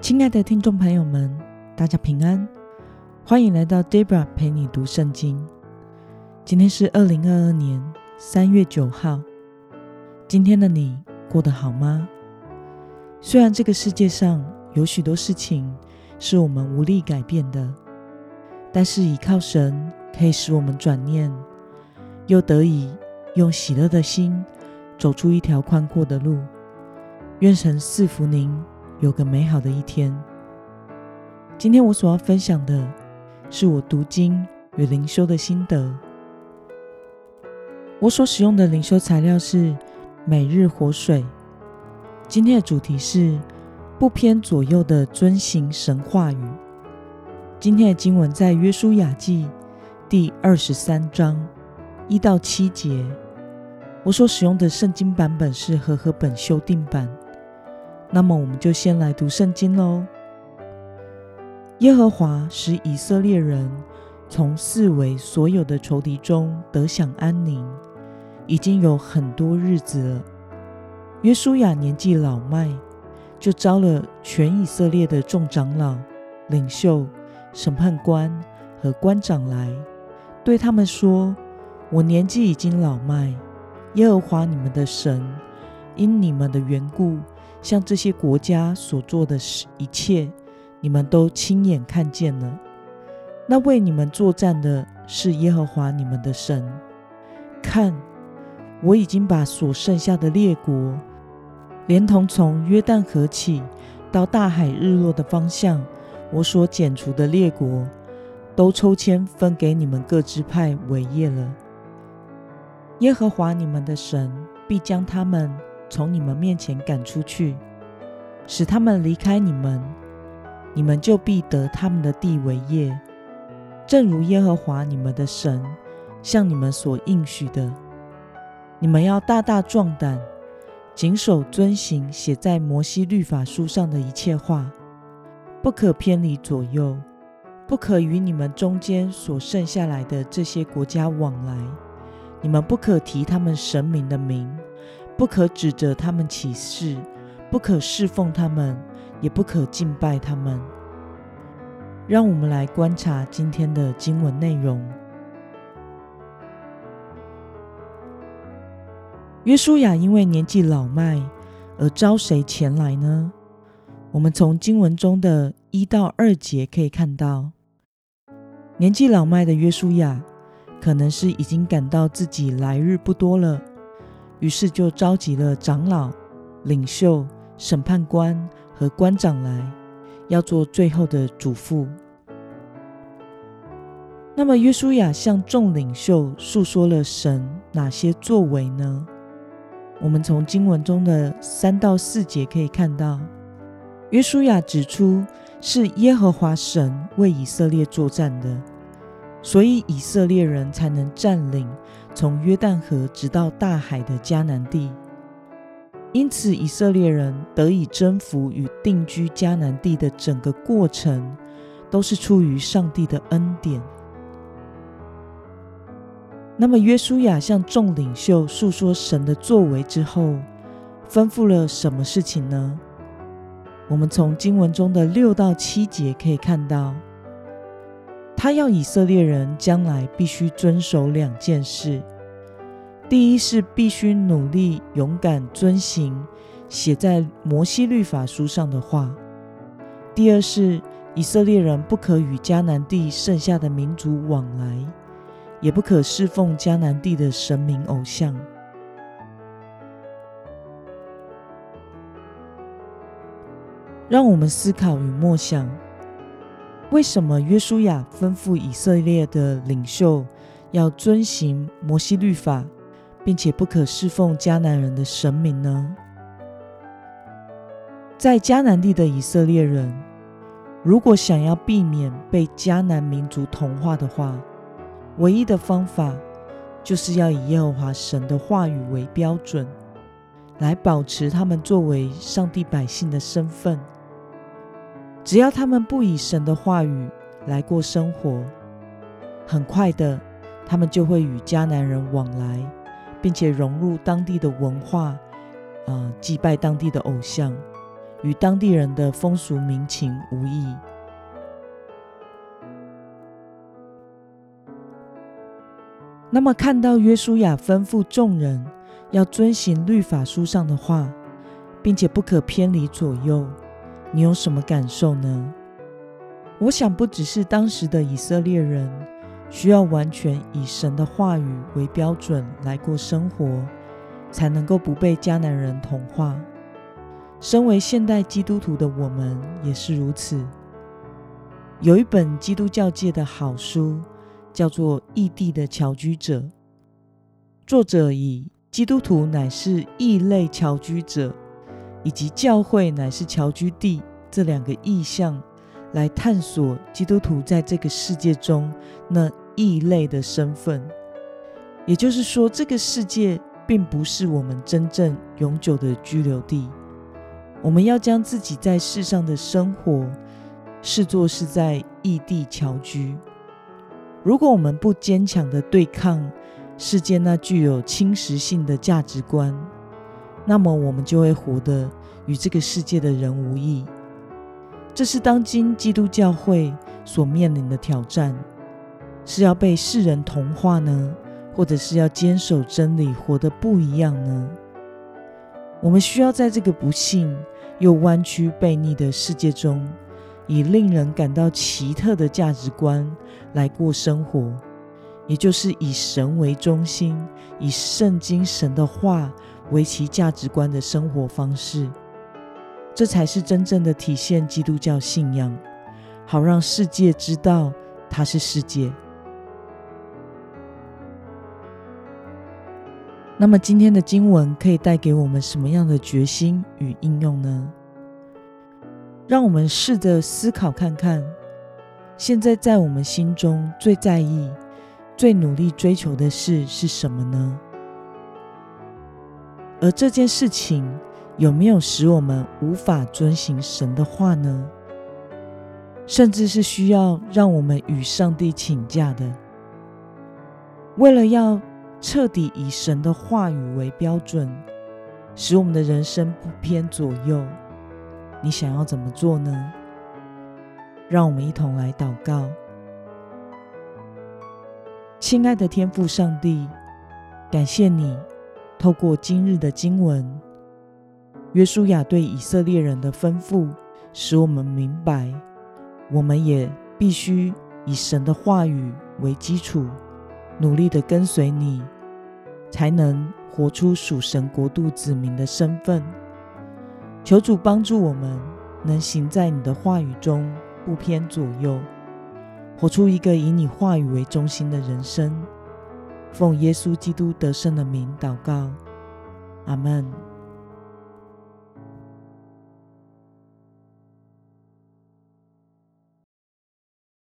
亲爱的听众朋友们，大家平安，欢迎来到 Debra 陪你读圣经。今天是二零二二年三月九号。今天的你过得好吗？虽然这个世界上有许多事情是我们无力改变的，但是倚靠神可以使我们转念，又得以用喜乐的心走出一条宽阔的路。愿神赐福您，有个美好的一天。今天我所要分享的是我读经与灵修的心得。我所使用的灵修材料是每日活水。今天的主题是不偏左右的遵行神话语。今天的经文在约书亚记第二十三章一到七节。我所使用的圣经版本是和合本修订版。那么，我们就先来读圣经喽。耶和华使以色列人从四围所有的仇敌中得享安宁，已经有很多日子了。约书亚年纪老迈，就招了全以色列的众长老、领袖、审判官和官长来，对他们说：“我年纪已经老迈，耶和华你们的神因你们的缘故。”像这些国家所做的事一切，你们都亲眼看见了。那为你们作战的是耶和华你们的神。看，我已经把所剩下的列国，连同从约旦河起到大海日落的方向，我所剪除的列国，都抽签分给你们各支派为业了。耶和华你们的神必将他们。从你们面前赶出去，使他们离开你们，你们就必得他们的地为业，正如耶和华你们的神向你们所应许的。你们要大大壮胆，谨守遵行写在摩西律法书上的一切话，不可偏离左右，不可与你们中间所剩下来的这些国家往来，你们不可提他们神明的名。不可指着他们起誓，不可侍奉他们，也不可敬拜他们。让我们来观察今天的经文内容。约书亚因为年纪老迈，而招谁前来呢？我们从经文中的一到二节可以看到，年纪老迈的约书亚，可能是已经感到自己来日不多了。于是就召集了长老、领袖、审判官和官长来，要做最后的嘱咐。那么，约书亚向众领袖诉说了神哪些作为呢？我们从经文中的三到四节可以看到，约书亚指出是耶和华神为以色列作战的，所以以色列人才能占领。从约旦河直到大海的迦南地，因此以色列人得以征服与定居迦南地的整个过程，都是出于上帝的恩典。那么，约书亚向众领袖诉说神的作为之后，吩咐了什么事情呢？我们从经文中的六到七节可以看到。他要以色列人将来必须遵守两件事：第一是必须努力勇敢遵行写在摩西律法书上的话；第二是以色列人不可与迦南地剩下的民族往来，也不可侍奉迦南地的神明偶像。让我们思考与默想。为什么约书亚吩咐以色列的领袖要遵行摩西律法，并且不可侍奉迦南人的神明呢？在迦南地的以色列人，如果想要避免被迦南民族同化的话，唯一的方法就是要以耶和华神的话语为标准，来保持他们作为上帝百姓的身份。只要他们不以神的话语来过生活，很快的，他们就会与迦南人往来，并且融入当地的文化，呃，祭拜当地的偶像，与当地人的风俗民情无异。那么，看到约书亚吩咐众人要遵行律法书上的话，并且不可偏离左右，你有什么感受呢？我想，不只是当时的以色列人需要完全以神的话语为标准来过生活，才能够不被迦南人同化。身为现代基督徒的我们也是如此。有一本基督教界的好书。叫做异地的侨居者，作者以基督徒乃是异类侨居者，以及教会乃是侨居地这两个意象，来探索基督徒在这个世界中那异类的身份。也就是说，这个世界并不是我们真正永久的居留地。我们要将自己在世上的生活视作是在异地侨居。如果我们不坚强的对抗世界那具有侵蚀性的价值观，那么我们就会活得与这个世界的人无异。这是当今基督教会所面临的挑战：是要被世人同化呢，或者是要坚守真理，活得不一样呢？我们需要在这个不幸又弯曲悖逆的世界中。以令人感到奇特的价值观来过生活，也就是以神为中心，以圣经神的话为其价值观的生活方式，这才是真正的体现基督教信仰，好让世界知道它是世界。那么今天的经文可以带给我们什么样的决心与应用呢？让我们试着思考看看，现在在我们心中最在意、最努力追求的事是什么呢？而这件事情有没有使我们无法遵行神的话呢？甚至是需要让我们与上帝请假的？为了要彻底以神的话语为标准，使我们的人生不偏左右。你想要怎么做呢？让我们一同来祷告。亲爱的天父上帝，感谢你透过今日的经文，约书亚对以色列人的吩咐，使我们明白，我们也必须以神的话语为基础，努力的跟随你，才能活出属神国度子民的身份。求主帮助我们，能行在你的话语中，不偏左右，活出一个以你话语为中心的人生。奉耶稣基督得胜的名祷告，阿门。